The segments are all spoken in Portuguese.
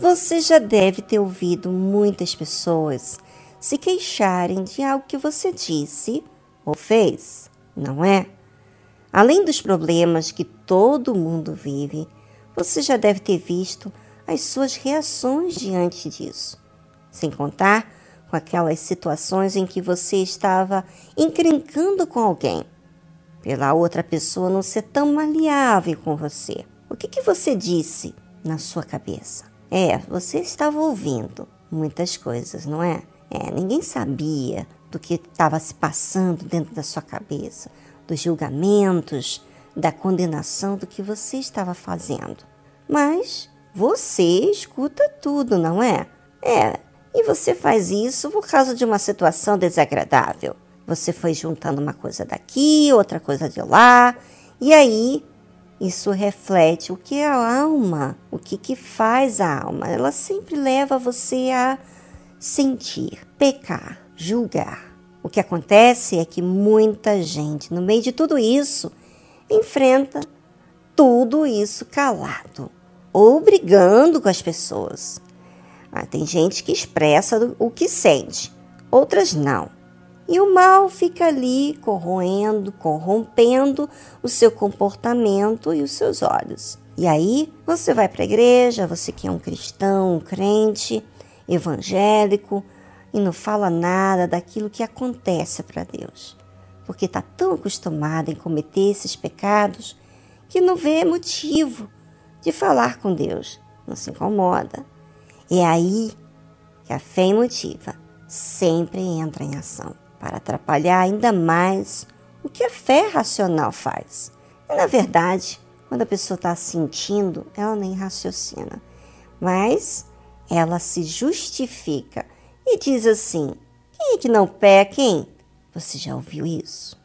Você já deve ter ouvido muitas pessoas se queixarem de algo que você disse ou fez, não é? Além dos problemas que todo mundo vive, você já deve ter visto as suas reações diante disso, sem contar com aquelas situações em que você estava encrencando com alguém, pela outra pessoa não ser tão maleável com você. O que, que você disse na sua cabeça? É, você estava ouvindo muitas coisas, não é? É, ninguém sabia do que estava se passando dentro da sua cabeça, dos julgamentos, da condenação do que você estava fazendo. Mas você escuta tudo, não é? É, e você faz isso por causa de uma situação desagradável. Você foi juntando uma coisa daqui, outra coisa de lá, e aí isso reflete o que é a alma, o que, que faz a alma. Ela sempre leva você a sentir, pecar, julgar. O que acontece é que muita gente, no meio de tudo isso, enfrenta tudo isso calado ou brigando com as pessoas. Ah, tem gente que expressa o que sente, outras não. E o mal fica ali corroendo, corrompendo o seu comportamento e os seus olhos. E aí você vai para a igreja, você que é um cristão, um crente, evangélico, e não fala nada daquilo que acontece para Deus. Porque está tão acostumado em cometer esses pecados que não vê motivo de falar com Deus, não se incomoda. É aí que a fé emotiva sempre entra em ação para atrapalhar ainda mais o que a fé racional faz. E na verdade, quando a pessoa está sentindo, ela nem raciocina, mas ela se justifica e diz assim: quem é que não peca, hein? Você já ouviu isso?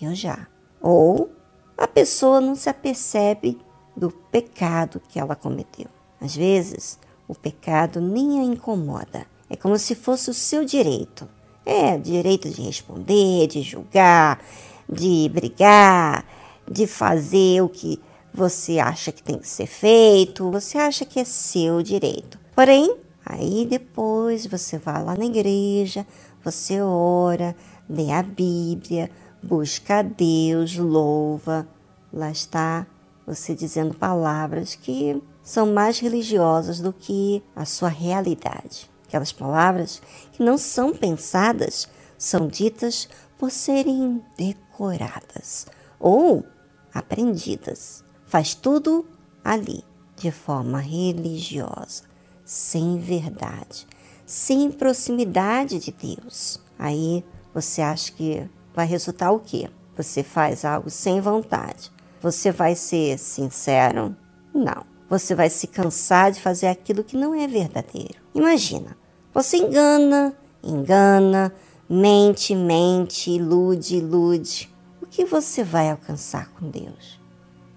Eu já. Ou a pessoa não se apercebe do pecado que ela cometeu. Às vezes, o pecado nem a incomoda. É como se fosse o seu direito. É, direito de responder, de julgar, de brigar, de fazer o que você acha que tem que ser feito, você acha que é seu direito. Porém, aí depois você vai lá na igreja, você ora, lê a Bíblia, busca a Deus, louva. Lá está você dizendo palavras que são mais religiosas do que a sua realidade. Aquelas palavras que não são pensadas são ditas por serem decoradas ou aprendidas. Faz tudo ali de forma religiosa, sem verdade, sem proximidade de Deus. Aí você acha que vai resultar o quê? Você faz algo sem vontade. Você vai ser sincero? Não. Você vai se cansar de fazer aquilo que não é verdadeiro. Imagina, você engana, engana, mente, mente, ilude, ilude. O que você vai alcançar com Deus?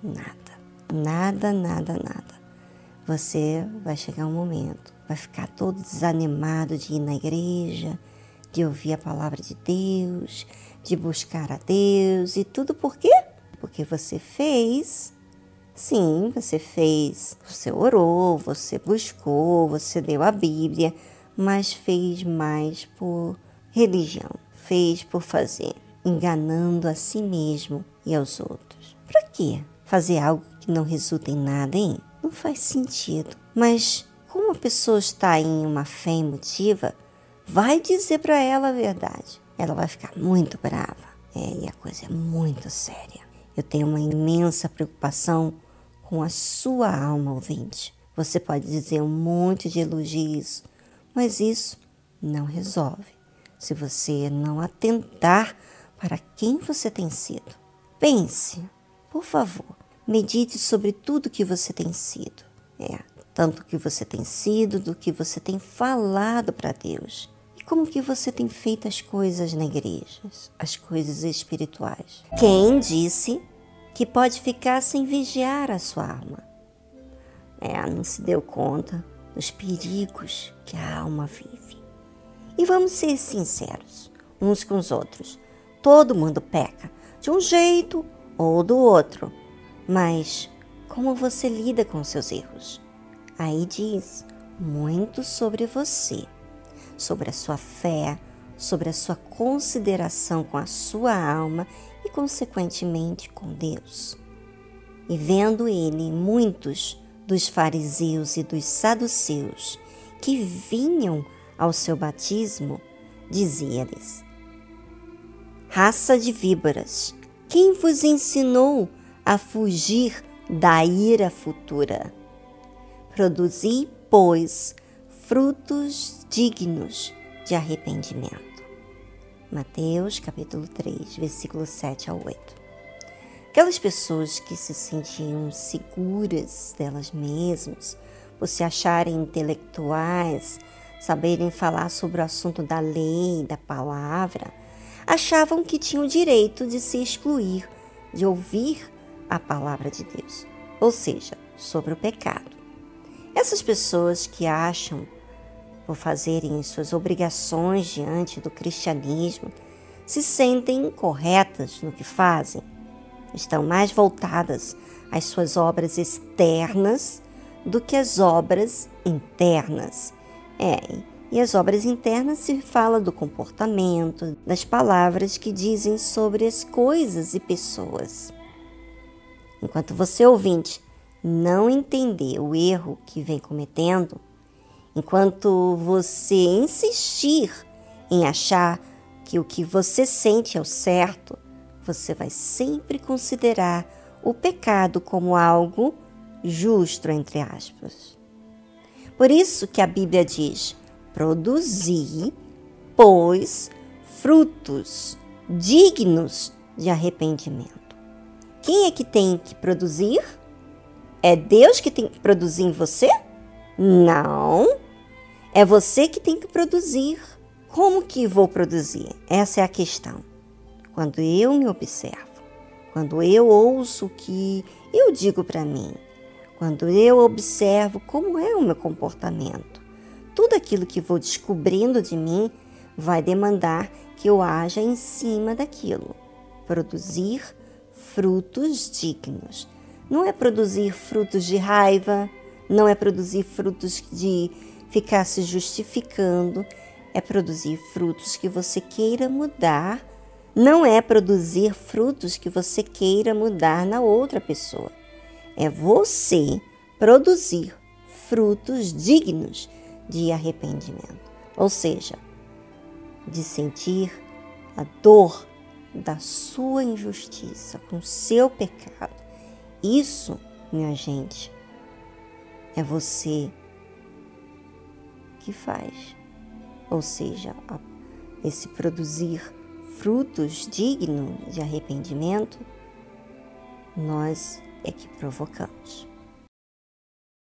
Nada. Nada, nada, nada. Você vai chegar um momento, vai ficar todo desanimado de ir na igreja, de ouvir a palavra de Deus, de buscar a Deus e tudo por quê? porque você fez. Sim, você fez, você orou, você buscou, você leu a Bíblia, mas fez mais por religião, fez por fazer, enganando a si mesmo e aos outros. Para quê? Fazer algo que não resulta em nada, hein? Não faz sentido. Mas como a pessoa está em uma fé emotiva, vai dizer para ela a verdade. Ela vai ficar muito brava. É, e a coisa é muito séria. Eu tenho uma imensa preocupação com a sua alma ouvinte. Você pode dizer um monte de elogios, mas isso não resolve se você não atentar para quem você tem sido. Pense, por favor, medite sobre tudo que você tem sido. É, tanto que você tem sido, do que você tem falado para Deus. Como que você tem feito as coisas na igreja, as coisas espirituais? Quem disse que pode ficar sem vigiar a sua alma? É, não se deu conta dos perigos que a alma vive. E vamos ser sinceros uns com os outros. Todo mundo peca, de um jeito ou do outro. Mas como você lida com seus erros? Aí diz muito sobre você, sobre a sua fé, sobre a sua consideração com a sua alma e, consequentemente, com Deus. E vendo ele muitos dos fariseus e dos saduceus que vinham ao seu batismo, dizia-lhes: Raça de víboras, quem vos ensinou a fugir da ira futura? Produzi, pois, frutos dignos de arrependimento. Mateus capítulo 3, versículo 7 ao 8. Aquelas pessoas que se sentiam seguras delas mesmas, por se acharem intelectuais, saberem falar sobre o assunto da lei, da palavra, achavam que tinham o direito de se excluir de ouvir a palavra de Deus, ou seja, sobre o pecado. Essas pessoas que acham por fazerem suas obrigações diante do cristianismo, se sentem corretas no que fazem, estão mais voltadas às suas obras externas do que às obras internas. É, e as obras internas se fala do comportamento, das palavras que dizem sobre as coisas e pessoas. Enquanto você ouvinte não entender o erro que vem cometendo, Enquanto você insistir em achar que o que você sente é o certo, você vai sempre considerar o pecado como algo justo, entre aspas. Por isso que a Bíblia diz: produzir, pois, frutos dignos de arrependimento. Quem é que tem que produzir? É Deus que tem que produzir em você? Não. É você que tem que produzir. Como que vou produzir? Essa é a questão. Quando eu me observo, quando eu ouço o que eu digo para mim, quando eu observo como é o meu comportamento, tudo aquilo que vou descobrindo de mim vai demandar que eu haja em cima daquilo. Produzir frutos dignos. Não é produzir frutos de raiva, não é produzir frutos de ficar se justificando, é produzir frutos que você queira mudar, não é produzir frutos que você queira mudar na outra pessoa. É você produzir frutos dignos de arrependimento, ou seja, de sentir a dor da sua injustiça com seu pecado. Isso, minha gente, é você que faz. Ou seja, esse produzir frutos dignos de arrependimento, nós é que provocamos.